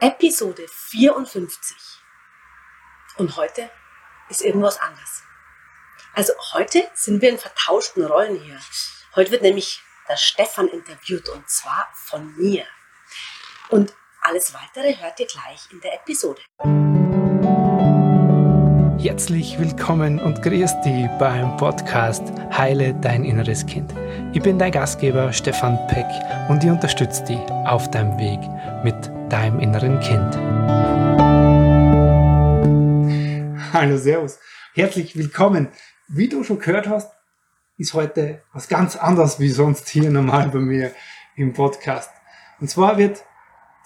Episode 54. Und heute ist irgendwas anders. Also heute sind wir in vertauschten Rollen hier. Heute wird nämlich der Stefan interviewt und zwar von mir. Und alles weitere hört ihr gleich in der Episode. Herzlich willkommen und grüß dich beim Podcast Heile dein inneres Kind. Ich bin dein Gastgeber Stefan Peck und ich unterstütze dich auf deinem Weg mit deinem inneren Kind. Hallo, Servus. Herzlich willkommen. Wie du schon gehört hast, ist heute was ganz anderes wie sonst hier normal bei mir im Podcast. Und zwar wird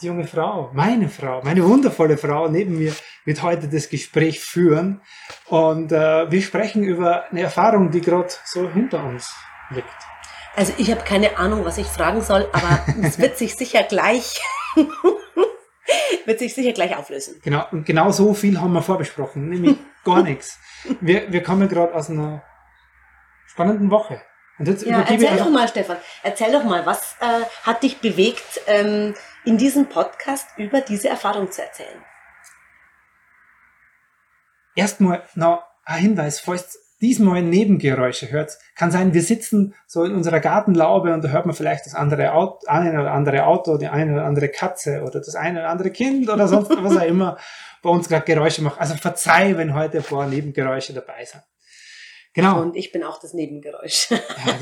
die junge Frau, meine Frau, meine wundervolle Frau neben mir wird heute das Gespräch führen. Und äh, wir sprechen über eine Erfahrung, die gerade so hinter uns liegt. Also ich habe keine Ahnung, was ich fragen soll, aber es wird sich sicher gleich wird sich sicher gleich auflösen. Genau, und genau so viel haben wir vorbesprochen, nämlich gar nichts. Wir, wir kommen gerade aus einer spannenden Woche. Und jetzt ja, erzähl doch mal, Stefan, erzähl doch mal, was äh, hat dich bewegt, ähm, in diesem Podcast über diese Erfahrung zu erzählen? Erstmal noch ein Hinweis, falls diesmal Nebengeräusche hört, kann sein, wir sitzen so in unserer Gartenlaube und da hört man vielleicht das andere Auto, eine oder andere Auto, die eine oder andere Katze oder das eine oder andere Kind oder sonst was auch immer bei uns gerade Geräusche macht. Also verzeih, wenn heute ein paar Nebengeräusche dabei sind. Genau. Und ich bin auch das Nebengeräusch. ja,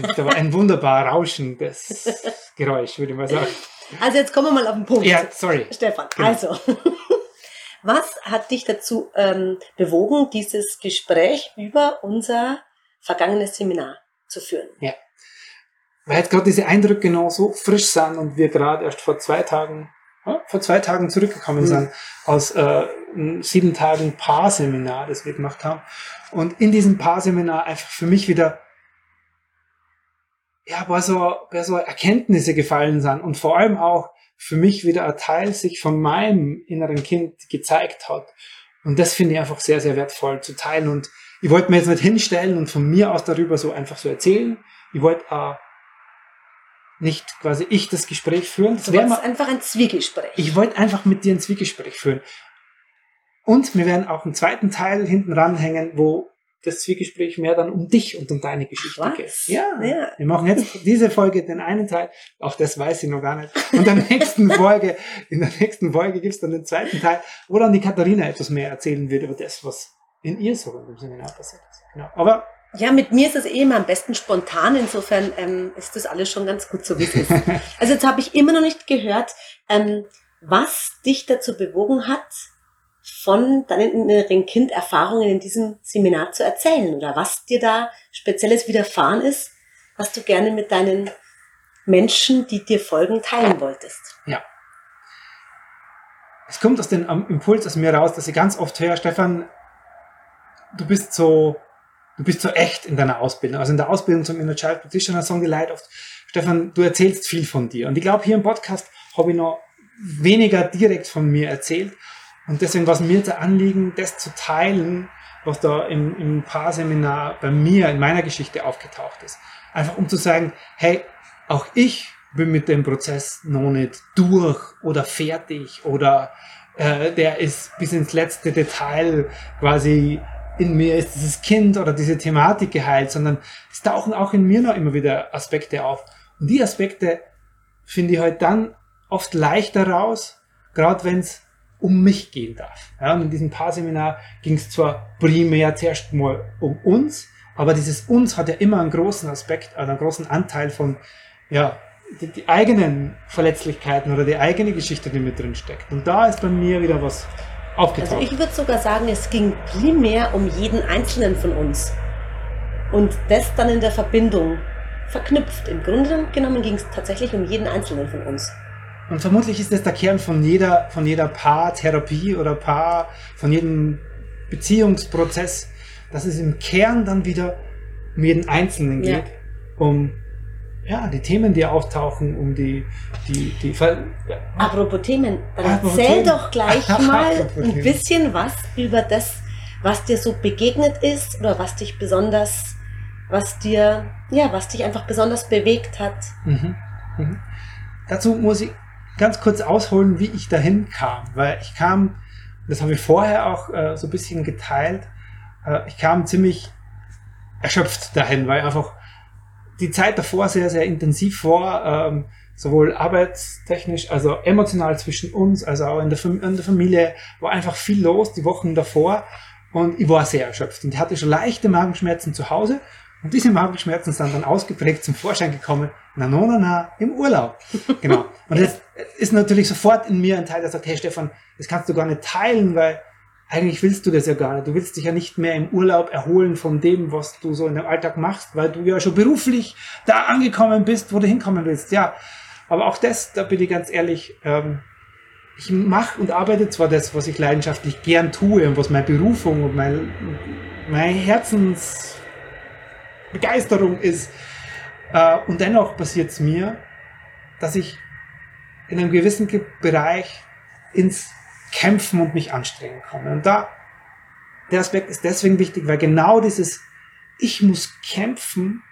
das war ein wunderbar rauschendes Geräusch, würde ich mal sagen. Also jetzt kommen wir mal auf den Punkt. Ja, sorry. Stefan, genau. also. Was hat dich dazu ähm, bewogen, dieses Gespräch über unser vergangenes Seminar zu führen? Ja. Weil jetzt gerade diese Eindrücke noch so frisch sind und wir gerade erst vor zwei Tagen, ja, vor zwei Tagen zurückgekommen mhm. sind aus äh, sieben Tagen Paarseminar, das wir gemacht haben. Und in diesem Paarseminar einfach für mich wieder ja, bei so, bei so Erkenntnisse gefallen sind und vor allem auch für mich wieder ein Teil sich von meinem inneren Kind gezeigt hat. Und das finde ich einfach sehr, sehr wertvoll zu teilen. Und ich wollte mir jetzt nicht hinstellen und von mir aus darüber so einfach so erzählen. Ich wollte äh, nicht quasi ich das Gespräch führen. Das wäre einfach ein Zwiegespräch. Ich wollte einfach mit dir ein Zwiegespräch führen. Und wir werden auch einen zweiten Teil hinten ranhängen, wo das Zwiegespräch mehr dann um dich und um deine Geschichte Was? geht. Ja, ja, wir machen jetzt diese Folge den einen Teil, auch das weiß ich noch gar nicht. Und in der nächsten Folge, in der nächsten Folge gibt's dann den zweiten Teil, wo dann die Katharina etwas mehr erzählen wird über das, was in ihr so im Seminar passiert ist. Genau. Aber ja, mit mir ist es eh immer am besten spontan. Insofern ähm, ist das alles schon ganz gut so, wie es ist. Also jetzt habe ich immer noch nicht gehört, ähm, was dich dazu bewogen hat, von deinen inneren Kinderfahrungen in diesem Seminar zu erzählen oder was dir da Spezielles widerfahren ist, was du gerne mit deinen Menschen, die dir folgen, teilen wolltest. Ja. Es kommt aus dem Impuls aus mir raus, dass ich ganz oft höre, Stefan, du bist so, du bist so echt in deiner Ausbildung. Also in der Ausbildung zum Inner Child Practitioner sagen die Leute oft, Stefan, du erzählst viel von dir. Und ich glaube, hier im Podcast habe ich noch weniger direkt von mir erzählt, und deswegen war es mir der Anliegen, das zu teilen, was da im, im Paarseminar bei mir in meiner Geschichte aufgetaucht ist. Einfach um zu sagen, hey, auch ich bin mit dem Prozess noch nicht durch oder fertig oder äh, der ist bis ins letzte Detail quasi in mir ist dieses Kind oder diese Thematik geheilt, sondern es tauchen auch in mir noch immer wieder Aspekte auf. Und die Aspekte finde ich halt dann oft leichter raus, gerade wenn es um mich gehen darf. Ja, und in diesem Paarseminar ging es zwar primär zuerst mal um uns, aber dieses uns hat ja immer einen großen Aspekt, einen großen Anteil von, ja, die, die eigenen Verletzlichkeiten oder die eigene Geschichte, die mit drin steckt. Und da ist bei mir wieder was aufgetaucht. Also ich würde sogar sagen, es ging primär um jeden Einzelnen von uns. Und das dann in der Verbindung verknüpft. Im Grunde genommen ging es tatsächlich um jeden Einzelnen von uns. Und vermutlich ist das der Kern von jeder, von jeder Paartherapie oder Paar, von jedem Beziehungsprozess, dass es im Kern dann wieder um jeden Einzelnen geht, ja. um ja, die Themen, die auftauchen, um die, die, die Ver ja. Apropos Themen, erzähl doch gleich mal ein bisschen was über das, was dir so begegnet ist oder was dich besonders, was dir, ja, was dich einfach besonders bewegt hat. Mhm. Mhm. Dazu muss ich ganz kurz ausholen, wie ich dahin kam, weil ich kam, das habe ich vorher auch äh, so ein bisschen geteilt, äh, ich kam ziemlich erschöpft dahin, weil einfach die Zeit davor sehr, sehr intensiv war, ähm, sowohl arbeitstechnisch, also emotional zwischen uns, also auch in der, in der Familie, war einfach viel los die Wochen davor. Und ich war sehr erschöpft und ich hatte schon leichte Magenschmerzen zu Hause und diese Magenschmerzen sind dann ausgeprägt zum Vorschein gekommen, na, na, na, na, im Urlaub. Genau. Und jetzt ist natürlich sofort in mir ein Teil, der sagt, hey Stefan, das kannst du gar nicht teilen, weil eigentlich willst du das ja gar nicht. Du willst dich ja nicht mehr im Urlaub erholen von dem, was du so in dem Alltag machst, weil du ja schon beruflich da angekommen bist, wo du hinkommen willst. Ja, aber auch das, da bin ich ganz ehrlich, ähm, ich mache und arbeite zwar das, was ich leidenschaftlich gern tue und was meine Berufung und mein, meine Herzensbegeisterung ist, äh, und dennoch passiert es mir, dass ich in einem gewissen Bereich ins kämpfen und mich anstrengen kann. Und da, der Aspekt ist deswegen wichtig, weil genau dieses Ich muss kämpfen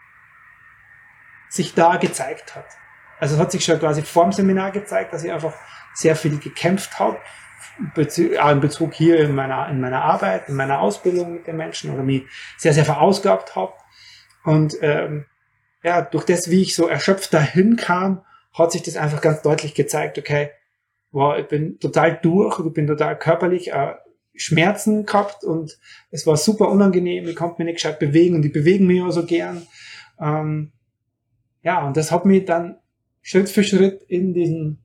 sich da gezeigt hat. Also es hat sich schon quasi vor dem Seminar gezeigt, dass ich einfach sehr viel gekämpft habe, in Bezug hier in meiner, in meiner Arbeit, in meiner Ausbildung mit den Menschen oder mich sehr, sehr verausgabt habe. Und ähm, ja, durch das, wie ich so erschöpft dahin kam, hat sich das einfach ganz deutlich gezeigt, okay, wow, ich bin total durch, ich bin total körperlich äh, Schmerzen gehabt und es war super unangenehm, ich konnte mich nicht gescheit bewegen und ich bewege mich auch so gern. Ähm, ja, und das hat mich dann Schritt für Schritt in diesen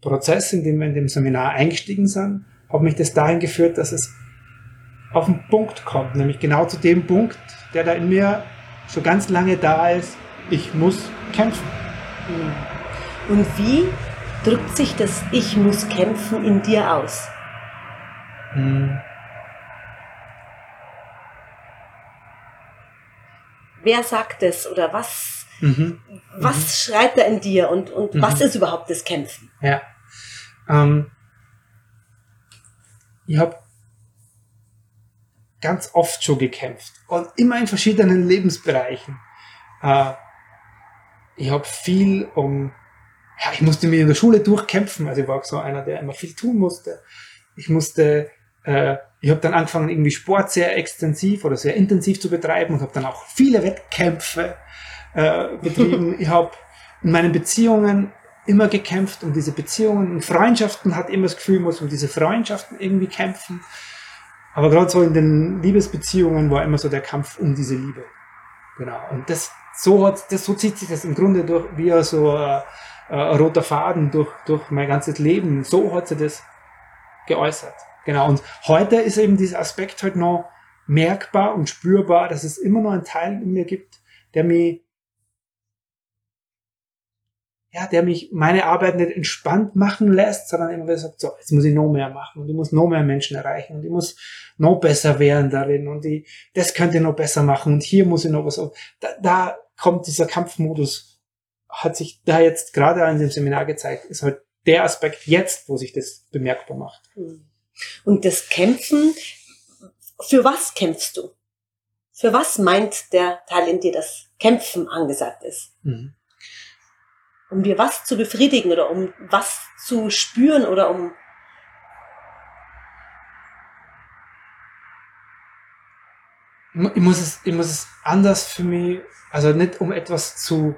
Prozess, in dem wir in dem Seminar eingestiegen sind, hat mich das dahin geführt, dass es auf den Punkt kommt, nämlich genau zu dem Punkt, der da in mir schon ganz lange da ist, ich muss kämpfen. Und wie drückt sich das Ich muss kämpfen in dir aus? Hm. Wer sagt es oder was, mhm. was mhm. schreit da in dir und, und mhm. was ist überhaupt das Kämpfen? Ja. Ähm, ich habe ganz oft schon gekämpft und immer in verschiedenen Lebensbereichen. Äh, ich habe viel um ja, ich musste mir in der Schule durchkämpfen. Also ich war auch so einer, der immer viel tun musste. Ich musste, äh, ich habe dann angefangen, irgendwie Sport sehr extensiv oder sehr intensiv zu betreiben und habe dann auch viele Wettkämpfe äh, betrieben. ich habe in meinen Beziehungen immer gekämpft um diese Beziehungen und Freundschaften hat immer das Gefühl, muss um diese Freundschaften irgendwie kämpfen. Aber gerade so in den Liebesbeziehungen war immer so der Kampf um diese Liebe. Genau. Und das so hat, das so zieht sich das im Grunde durch wie so äh, äh, roter Faden durch, durch mein ganzes Leben. So hat sie das geäußert. Genau. Und heute ist eben dieser Aspekt halt noch merkbar und spürbar, dass es immer noch einen Teil in mir gibt, der mich, ja, der mich meine Arbeit nicht entspannt machen lässt, sondern immer wieder sagt, so, jetzt muss ich noch mehr machen und ich muss noch mehr Menschen erreichen und ich muss noch besser werden darin und ich, das könnte ich noch besser machen und hier muss ich noch was, da, da kommt dieser Kampfmodus hat sich da jetzt gerade an dem Seminar gezeigt, ist halt der Aspekt jetzt, wo sich das bemerkbar macht. Hm. Und das Kämpfen, für was kämpfst du? Für was meint der Teil in dir, dass Kämpfen angesagt ist? Mhm. Um dir was zu befriedigen oder um was zu spüren oder um ich muss es, ich muss es anders für mich, also nicht um etwas zu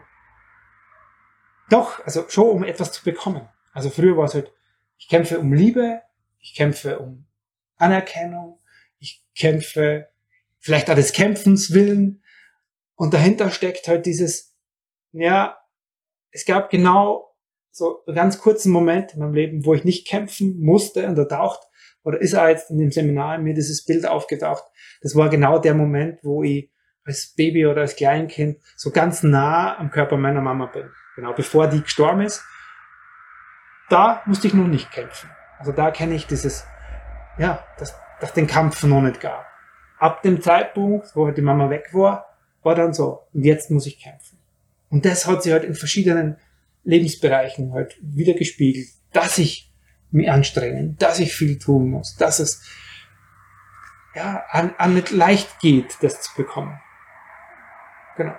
doch, also schon um etwas zu bekommen. Also früher war es halt, ich kämpfe um Liebe, ich kämpfe um Anerkennung, ich kämpfe vielleicht auch des Kämpfens willen und dahinter steckt halt dieses, ja, es gab genau so einen ganz kurzen Moment in meinem Leben, wo ich nicht kämpfen musste und da taucht, oder ist er jetzt in dem Seminar mir dieses Bild aufgetaucht. Das war genau der Moment, wo ich als Baby oder als Kleinkind so ganz nah am Körper meiner Mama bin. Genau, bevor die gestorben ist. Da musste ich noch nicht kämpfen. Also da kenne ich dieses, ja, dass, dass den Kampf noch nicht gab. Ab dem Zeitpunkt, wo halt die Mama weg war, war dann so, und jetzt muss ich kämpfen. Und das hat sich halt in verschiedenen Lebensbereichen halt wieder gespiegelt, dass ich mich anstrengen, dass ich viel tun muss, dass es ja, an, an nicht leicht geht, das zu bekommen. Genau.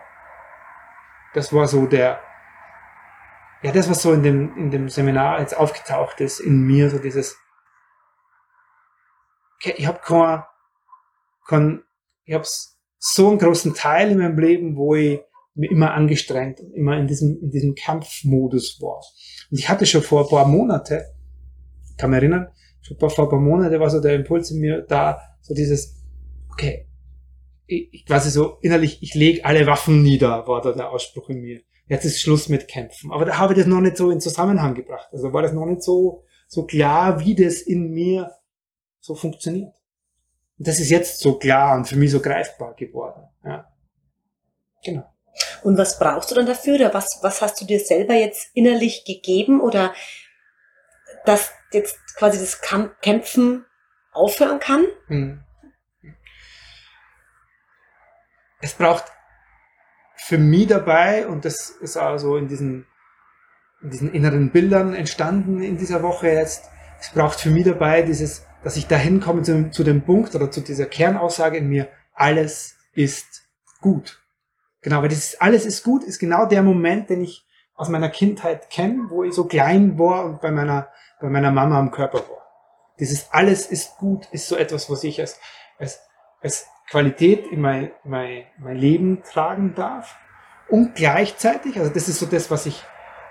Das war so der, ja, das, was so in dem, in dem Seminar jetzt aufgetaucht ist, in mir, so dieses, okay, ich habe kein, kein, ich habe so einen großen Teil in meinem Leben, wo ich immer angestrengt und immer in diesem, in diesem Kampfmodus war. Und ich hatte schon vor ein paar Monate, kann mich erinnern, schon vor ein paar Monate war so der Impuls in mir da, so dieses, okay, ich, ich quasi so innerlich, ich lege alle Waffen nieder, war da der Ausspruch in mir. Jetzt ist Schluss mit Kämpfen. Aber da habe ich das noch nicht so in Zusammenhang gebracht. Also war das noch nicht so, so klar, wie das in mir so funktioniert. Und das ist jetzt so klar und für mich so greifbar geworden. Ja. Genau. Und was brauchst du dann dafür? Oder was, was hast du dir selber jetzt innerlich gegeben? Oder dass jetzt quasi das Kämpfen aufhören kann? Hm. Es braucht für mich dabei, und das ist also in diesen, in diesen inneren Bildern entstanden in dieser Woche jetzt, es braucht für mich dabei dieses, dass ich dahin komme zu, zu dem Punkt oder zu dieser Kernaussage in mir, alles ist gut. Genau, weil dieses alles ist gut ist genau der Moment, den ich aus meiner Kindheit kenne, wo ich so klein war und bei meiner, bei meiner Mama am Körper war. Dieses alles ist gut ist so etwas, was ich als, als, als Qualität in mein, mein, mein Leben tragen darf. Und gleichzeitig, also das ist so das, was ich,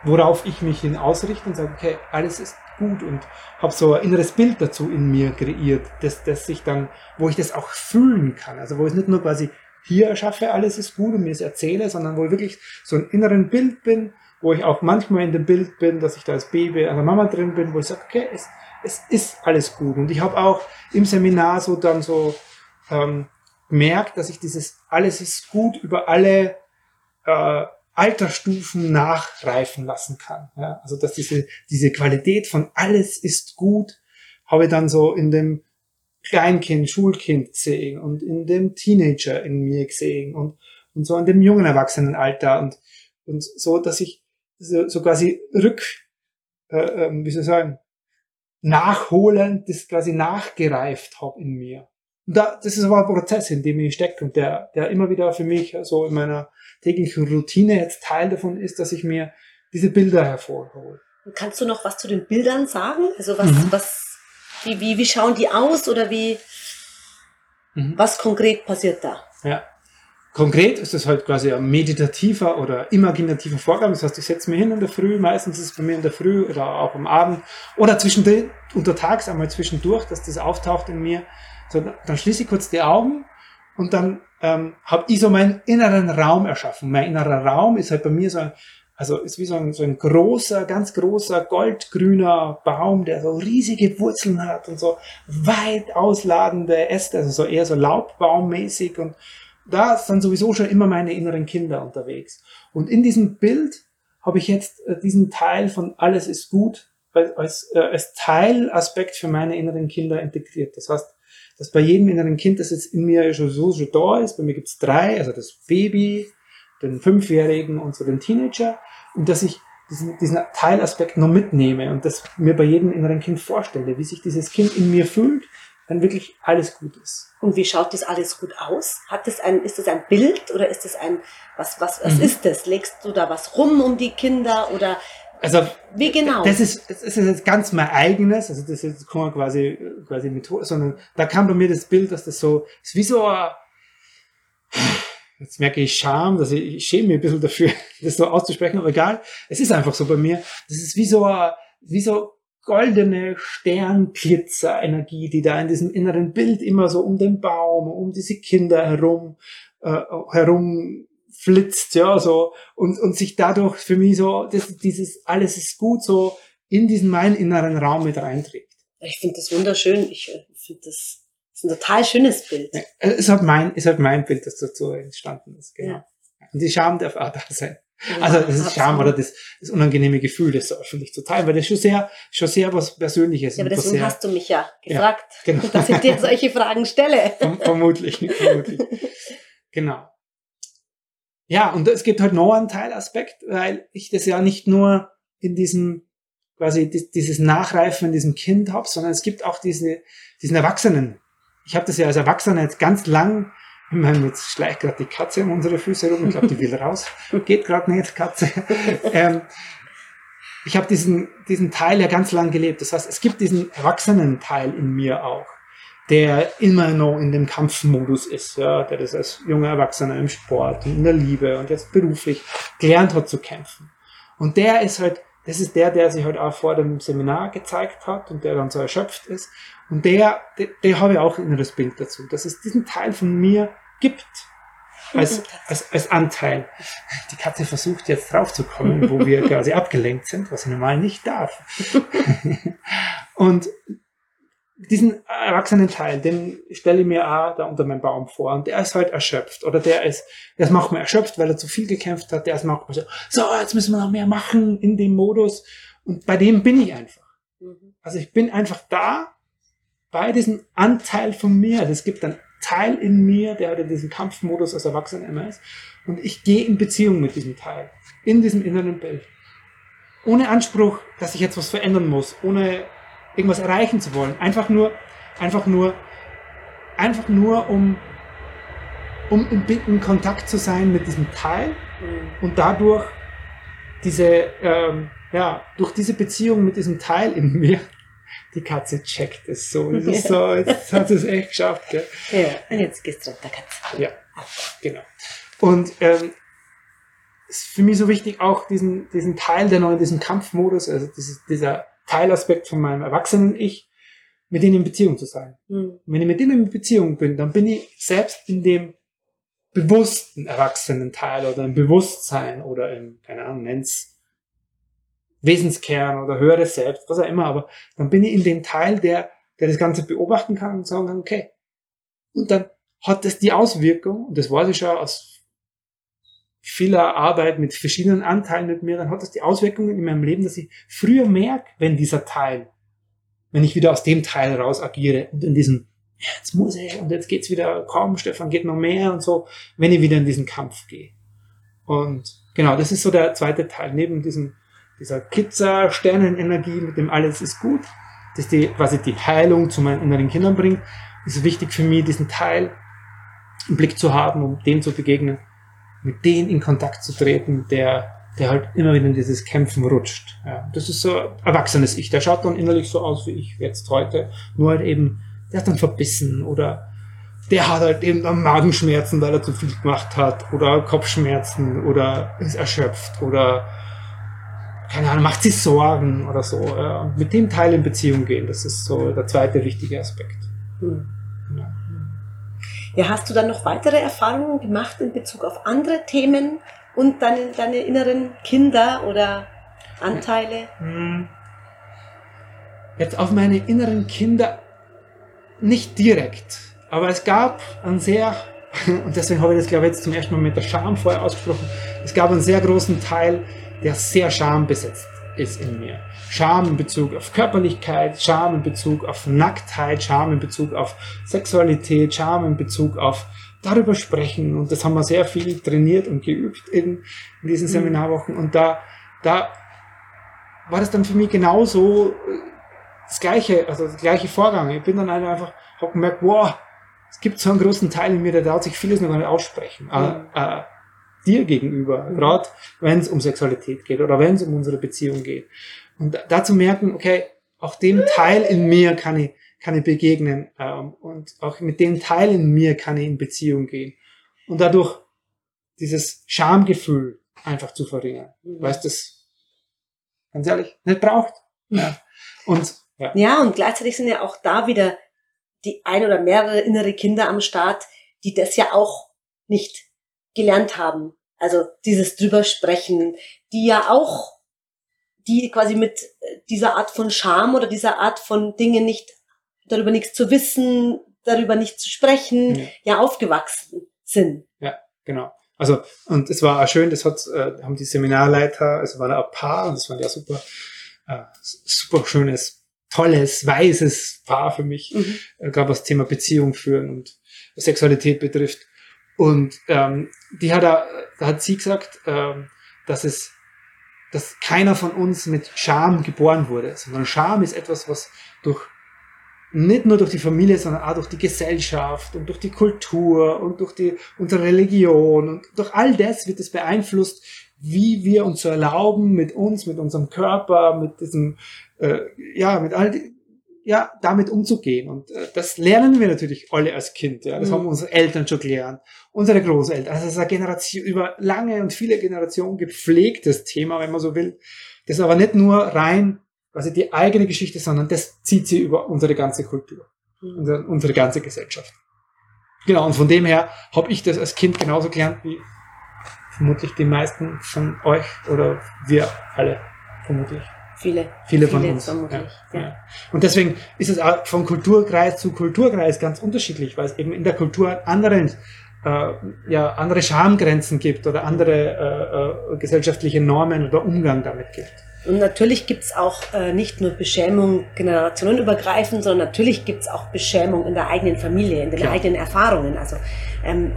worauf ich mich hin ausrichte und sage, okay, alles ist gut und habe so ein inneres Bild dazu in mir kreiert, dass, dass ich dann, wo ich das auch fühlen kann. Also wo ich nicht nur quasi hier erschaffe, alles ist gut und mir es erzähle, sondern wo ich wirklich so ein inneren Bild bin, wo ich auch manchmal in dem Bild bin, dass ich da als Baby an der Mama drin bin, wo ich sage, okay, es, es ist alles gut. Und ich habe auch im Seminar so dann so ähm, gemerkt, dass ich dieses alles ist gut über alle äh, Altersstufen nachreifen lassen kann. Ja? Also dass diese, diese Qualität von alles ist gut, habe ich dann so in dem Kleinkind, Schulkind gesehen und in dem Teenager in mir gesehen und, und so in dem jungen Erwachsenenalter und, und so, dass ich so, so quasi rück, äh, äh, wie soll ich sagen, nachholend das quasi nachgereift habe in mir. Und da, das ist aber ein Prozess, in dem ich stecke und der, der immer wieder für mich so in meiner täglichen Routine jetzt Teil davon ist, dass ich mir diese Bilder hervorhole. Kannst du noch was zu den Bildern sagen? Also was, mhm. was wie, wie, wie schauen die aus oder wie, mhm. was konkret passiert da? Ja. Konkret ist es halt quasi ein meditativer oder imaginativer Vorgang. Das heißt, ich setze mich hin in der Früh, meistens ist es bei mir in der Früh oder auch am Abend oder zwischendrin, untertags einmal zwischendurch, dass das auftaucht in mir. So, dann schließe ich kurz die Augen und dann ähm, habe ich so meinen inneren Raum erschaffen. Mein innerer Raum ist halt bei mir so ein, also ist wie so ein, so ein großer, ganz großer goldgrüner Baum, der so riesige Wurzeln hat und so weit ausladende Äste, also so eher so Laubbaummäßig und da sind sowieso schon immer meine inneren Kinder unterwegs. Und in diesem Bild habe ich jetzt äh, diesen Teil von alles ist gut als, äh, als Teilaspekt für meine inneren Kinder integriert. Das heißt, dass bei jedem inneren Kind, das jetzt in mir schon so schon da ist, bei mir gibt's drei, also das Baby, den Fünfjährigen und so den Teenager und dass ich diesen, diesen Teilaspekt noch mitnehme und das mir bei jedem inneren Kind vorstelle, wie sich dieses Kind in mir fühlt, wenn wirklich alles gut ist. Und wie schaut das alles gut aus? Hat das ein, ist das ein Bild oder ist das ein, was, was, was mhm. ist das? Legst du da was rum um die Kinder oder also, wie genau? Das ist, das ist jetzt ganz mein eigenes, also das ist keine quasi, quasi Methode, sondern da kam bei mir das Bild, dass das so, ist wie so ein, Jetzt merke ich Scham, dass ich, ich schäme mich ein bisschen dafür, das so auszusprechen, aber egal. Es ist einfach so bei mir. Das ist wie so, wie so goldene Sternglitzer-Energie, die da in diesem inneren Bild immer so um den Baum, um diese Kinder herum, äh, herum flitzt, ja, so, und, und sich dadurch für mich so, das, dieses alles ist gut, so in diesen meinen inneren Raum mit reinträgt. Ich finde das wunderschön. Ich äh, finde das das ist ein total schönes Bild. Ja, ist halt mein, ist halt mein Bild, das dazu entstanden ist, genau. Ja. Und die Scham darf auch da sein. Also das ist Scham oder das, das unangenehme Gefühl, das öffentlich zu teilen, weil das schon sehr, schon sehr was Persönliches. Ja, aber deswegen sehr, hast du mich ja gefragt, ja, genau. dass ich dir solche Fragen stelle. vermutlich, vermutlich. Genau. Ja, und es gibt halt noch einen Teilaspekt, weil ich das ja nicht nur in diesem, quasi dieses Nachreifen in diesem Kind habe, sondern es gibt auch diese, diesen Erwachsenen ich habe das ja als Erwachsener jetzt ganz lang, ich meine, jetzt schleicht gerade die Katze um unsere Füße rum, ich glaube, die will raus, geht gerade nicht, Katze. ähm, ich habe diesen, diesen Teil ja ganz lang gelebt. Das heißt, es gibt diesen erwachsenen Teil in mir auch, der immer noch in dem Kampfmodus ist, ja, der das als junger Erwachsener im Sport und in der Liebe und jetzt beruflich gelernt hat zu kämpfen. Und der ist halt, das ist der, der sich halt auch vor dem Seminar gezeigt hat und der dann so erschöpft ist. Und der, der, der habe ich auch ein inneres Bild dazu, dass es diesen Teil von mir gibt, als, als, als Anteil. Die Katze versucht jetzt draufzukommen, wo wir quasi abgelenkt sind, was sie normal nicht darf. und diesen erwachsenen Teil, den stelle ich mir auch da unter meinem Baum vor und der ist halt erschöpft oder der ist, der ist manchmal erschöpft, weil er zu viel gekämpft hat, der ist manchmal so, so, jetzt müssen wir noch mehr machen in dem Modus und bei dem bin ich einfach. Mhm. Also ich bin einfach da bei diesem Anteil von mir. Also es gibt einen Teil in mir, der halt in diesem Kampfmodus als Erwachsener immer ist und ich gehe in Beziehung mit diesem Teil, in diesem inneren Bild. Ohne Anspruch, dass ich jetzt was verändern muss, ohne irgendwas erreichen zu wollen. Einfach nur, einfach nur, einfach nur, um, um in, in Kontakt zu sein mit diesem Teil mhm. und dadurch diese, ähm, ja, durch diese Beziehung mit diesem Teil in mir, die Katze checkt es so. Es ist so, jetzt hat es echt geschafft, gell? Ja, und jetzt gehst du runter, Katze. Ja, genau. Und ähm, ist für mich so wichtig, auch diesen, diesen Teil, der noch in diesem Kampfmodus, also dieses, dieser Teilaspekt von meinem erwachsenen Ich, mit denen in Beziehung zu sein. Mhm. wenn ich mit denen in Beziehung bin, dann bin ich selbst in dem bewussten erwachsenen Teil oder im Bewusstsein oder im, keine Ahnung, nenn's Wesenskern oder höheres Selbst, was auch immer, aber dann bin ich in dem Teil, der, der das Ganze beobachten kann und sagen kann, okay. Und dann hat das die Auswirkung, und das weiß ich schon aus vieler Arbeit mit verschiedenen Anteilen mit mir, dann hat das die Auswirkungen in meinem Leben, dass ich früher merke, wenn dieser Teil, wenn ich wieder aus dem Teil raus agiere und in diesem, ja, jetzt muss ich und jetzt geht's wieder, komm, Stefan, geht noch mehr und so, wenn ich wieder in diesen Kampf gehe. Und genau, das ist so der zweite Teil, neben diesem, dieser Kitzer, Sternenenergie, mit dem alles ist gut, dass die quasi die Heilung zu meinen inneren Kindern bringt, ist wichtig für mich, diesen Teil im Blick zu haben, um dem zu begegnen mit denen in Kontakt zu treten, der, der halt immer wieder in dieses Kämpfen rutscht. Ja, das ist so erwachsenes Ich. Der schaut dann innerlich so aus wie ich jetzt heute. Nur halt eben, der hat dann verbissen oder der hat halt eben dann Magenschmerzen, weil er zu viel gemacht hat oder Kopfschmerzen oder ist erschöpft oder keine Ahnung, macht sich Sorgen oder so. Ja. mit dem Teil in Beziehung gehen, das ist so der zweite wichtige Aspekt. Hm. Ja. Hast du dann noch weitere Erfahrungen gemacht in Bezug auf andere Themen und deine, deine inneren Kinder oder Anteile? Hm. Jetzt auf meine inneren Kinder nicht direkt, aber es gab ein sehr, und deswegen habe ich das glaube ich jetzt zum ersten Mal mit der Scham vorher ausgesprochen, es gab einen sehr großen Teil, der sehr schambesetzt ist in mir. Scham in Bezug auf Körperlichkeit, Scham in Bezug auf Nacktheit, Scham in Bezug auf Sexualität, Scham in Bezug auf darüber sprechen. Und das haben wir sehr viel trainiert und geübt in, in diesen mhm. Seminarwochen. Und da, da war das dann für mich genauso äh, das gleiche, also das gleiche Vorgang. Ich bin dann einfach, hab gemerkt, wow, es gibt so einen großen Teil in mir, der darf sich vieles noch gar nicht aussprechen. Mhm. Äh, äh, dir gegenüber, mhm. gerade wenn es um Sexualität geht oder wenn es um unsere Beziehung geht. Und dazu merken, okay, auch dem Teil in mir kann ich, kann ich begegnen ähm, und auch mit dem Teil in mir kann ich in Beziehung gehen. Und dadurch dieses Schamgefühl einfach zu verringern, weil es das ganz ehrlich nicht braucht. Ja. Und, ja. ja, und gleichzeitig sind ja auch da wieder die ein oder mehrere innere Kinder am Start, die das ja auch nicht gelernt haben. Also dieses drüber sprechen, die ja auch, die quasi mit dieser Art von Scham oder dieser Art von Dinge nicht, darüber nichts zu wissen, darüber nicht zu sprechen, ja, ja aufgewachsen sind. Ja, genau. Also, und es war auch schön, das hat, äh, haben die Seminarleiter, also waren ein Paar, und das war ja super, äh, super schönes, tolles, weises Paar für mich, mhm. äh, gerade was Thema Beziehung führen und Sexualität betrifft. Und ähm, die hat, da hat sie gesagt, ähm, dass es, dass keiner von uns mit Scham geboren wurde, sondern Scham ist etwas, was durch nicht nur durch die Familie, sondern auch durch die Gesellschaft und durch die Kultur und durch die, unsere Religion und durch all das wird es beeinflusst, wie wir uns erlauben, mit uns, mit unserem Körper, mit diesem, äh, ja, mit all die, ja, damit umzugehen. Und äh, das lernen wir natürlich alle als Kind. Ja. Das mhm. haben unsere Eltern schon gelernt, unsere Großeltern. Also es ist eine Generation, über lange und viele Generationen gepflegtes Thema, wenn man so will. Das ist aber nicht nur rein, quasi die eigene Geschichte, sondern das zieht sie über unsere ganze Kultur, mhm. unsere, unsere ganze Gesellschaft. Genau, und von dem her habe ich das als Kind genauso gelernt wie vermutlich die meisten von euch oder wir alle vermutlich. Viele. Viele, von uns. Ja, ja. Und deswegen ist es auch von Kulturkreis zu Kulturkreis ganz unterschiedlich, weil es eben in der Kultur anderen, äh, ja, andere Schamgrenzen gibt oder andere äh, äh, gesellschaftliche Normen oder Umgang damit gibt. Und natürlich gibt's auch äh, nicht nur Beschämung generationenübergreifend, sondern natürlich gibt's auch Beschämung in der eigenen Familie, in den Klar. eigenen Erfahrungen. Also ähm,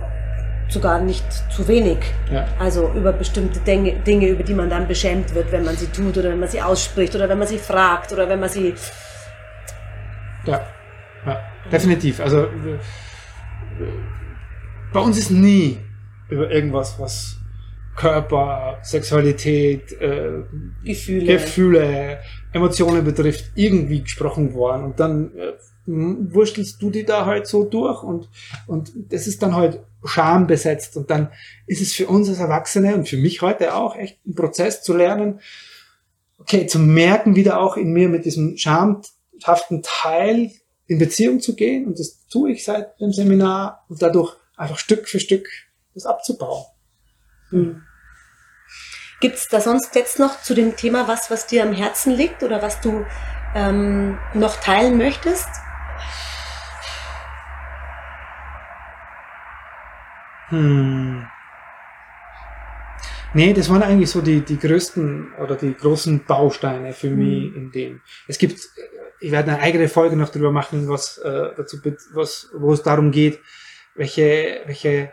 sogar nicht zu wenig. Ja. Also über bestimmte Dinge, Dinge, über die man dann beschämt wird, wenn man sie tut oder wenn man sie ausspricht oder wenn man sie fragt oder wenn man sie. Ja, ja definitiv. Also bei uns ist nie über irgendwas, was Körper, Sexualität, äh, Gefühle. Gefühle, Emotionen betrifft, irgendwie gesprochen worden. Und dann äh, wurstelst du die da halt so durch und, und das ist dann halt Scham besetzt und dann ist es für uns als Erwachsene und für mich heute auch echt ein Prozess zu lernen, okay, zu merken, wieder auch in mir mit diesem schamhaften Teil in Beziehung zu gehen und das tue ich seit dem Seminar und dadurch einfach Stück für Stück das abzubauen. Hm. Gibt es da sonst jetzt noch zu dem Thema was, was dir am Herzen liegt oder was du ähm, noch teilen möchtest? Hm. Nee, das waren eigentlich so die, die größten oder die großen Bausteine für hm. mich in dem. Es gibt, ich werde eine eigene Folge noch darüber machen, was äh, dazu, was, wo es darum geht, welche, welche,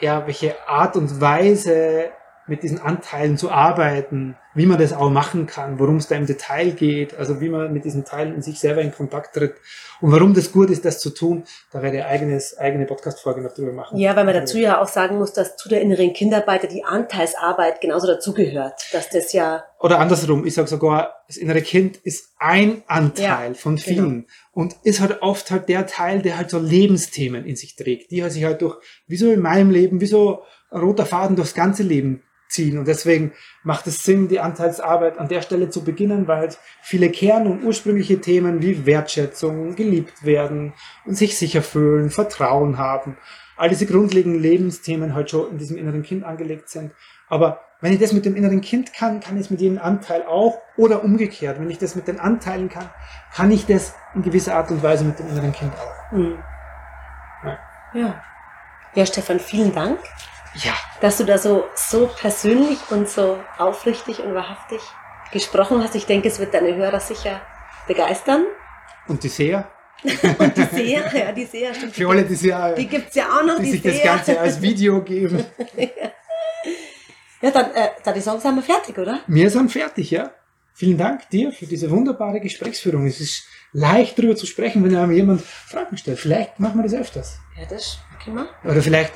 ja, welche Art und Weise mit diesen Anteilen zu arbeiten, wie man das auch machen kann, worum es da im Detail geht, also wie man mit diesen Teilen in sich selber in Kontakt tritt und warum das gut ist, das zu tun, da werde ich eigenes, eigene Podcast-Folge noch drüber machen. Ja, weil man dazu ja auch sagen muss, dass zu der inneren Kindarbeit die Anteilsarbeit genauso dazugehört, dass das ja... Oder andersrum, ich sage sogar, das innere Kind ist ein Anteil ja, von genau. vielen genau. und ist halt oft halt der Teil, der halt so Lebensthemen in sich trägt, die halt sich halt durch, wie so in meinem Leben, wie so roter Faden durchs ganze Leben ziehen. Und deswegen macht es Sinn, die Anteilsarbeit an der Stelle zu beginnen, weil halt viele Kern- und ursprüngliche Themen wie Wertschätzung, geliebt werden und sich sicher fühlen, Vertrauen haben, all diese grundlegenden Lebensthemen halt schon in diesem inneren Kind angelegt sind. Aber wenn ich das mit dem inneren Kind kann, kann ich es mit jedem Anteil auch oder umgekehrt. Wenn ich das mit den Anteilen kann, kann ich das in gewisser Art und Weise mit dem inneren Kind auch. Mhm. Ja. ja. Ja, Stefan, vielen Dank ja. Dass du da so, so persönlich und so aufrichtig und wahrhaftig gesprochen hast. Ich denke, es wird deine Hörer sicher begeistern. Und die Seher? und die Seher, ja, die Seher stimmt. Für alle, die Seher, die gibt's ja auch noch, die, die sich Seher. das Ganze als Video geben. ja, dann, äh, dann die Songs haben wir fertig, oder? Wir sind fertig, ja. Vielen Dank dir für diese wunderbare Gesprächsführung. Es ist leicht darüber zu sprechen, wenn einem jemand Fragen stellt. Vielleicht machen wir das öfters. Ja, das können wir. Oder vielleicht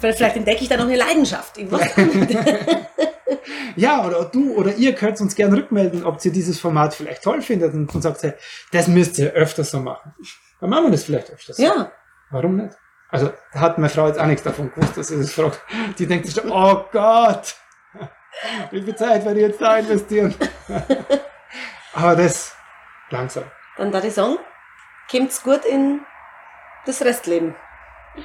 Vielleicht entdecke ich da noch eine Leidenschaft. ja, oder du oder ihr könnt uns gerne rückmelden, ob ihr dieses Format vielleicht toll findet und, und sagt, das müsst ihr öfters so machen. Dann machen wir das vielleicht öfters so. Ja. Warum nicht? Also, hat meine Frau jetzt auch nichts davon gewusst, dass sie das fragt. Die denkt sich, oh Gott, wie viel Zeit werde ich jetzt da investieren? Aber das langsam. Dann da die Song, kommt's gut in das Restleben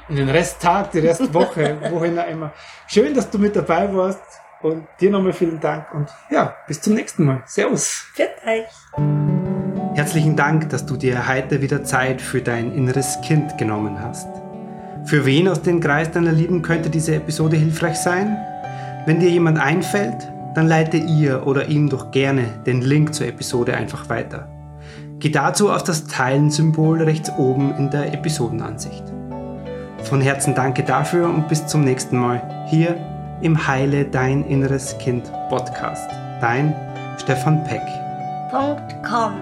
den Resttag, die Restwoche, wohin auch immer. Schön, dass du mit dabei warst und dir nochmal vielen Dank und ja, bis zum nächsten Mal. Servus. Für euch. Herzlichen Dank, dass du dir heute wieder Zeit für dein inneres Kind genommen hast. Für wen aus dem Kreis deiner Lieben könnte diese Episode hilfreich sein? Wenn dir jemand einfällt, dann leite ihr oder ihm doch gerne den Link zur Episode einfach weiter. Geh dazu auf das Teilen-Symbol rechts oben in der Episodenansicht. Von Herzen danke dafür und bis zum nächsten Mal hier im Heile Dein Inneres Kind Podcast. Dein Stefan Peck. .com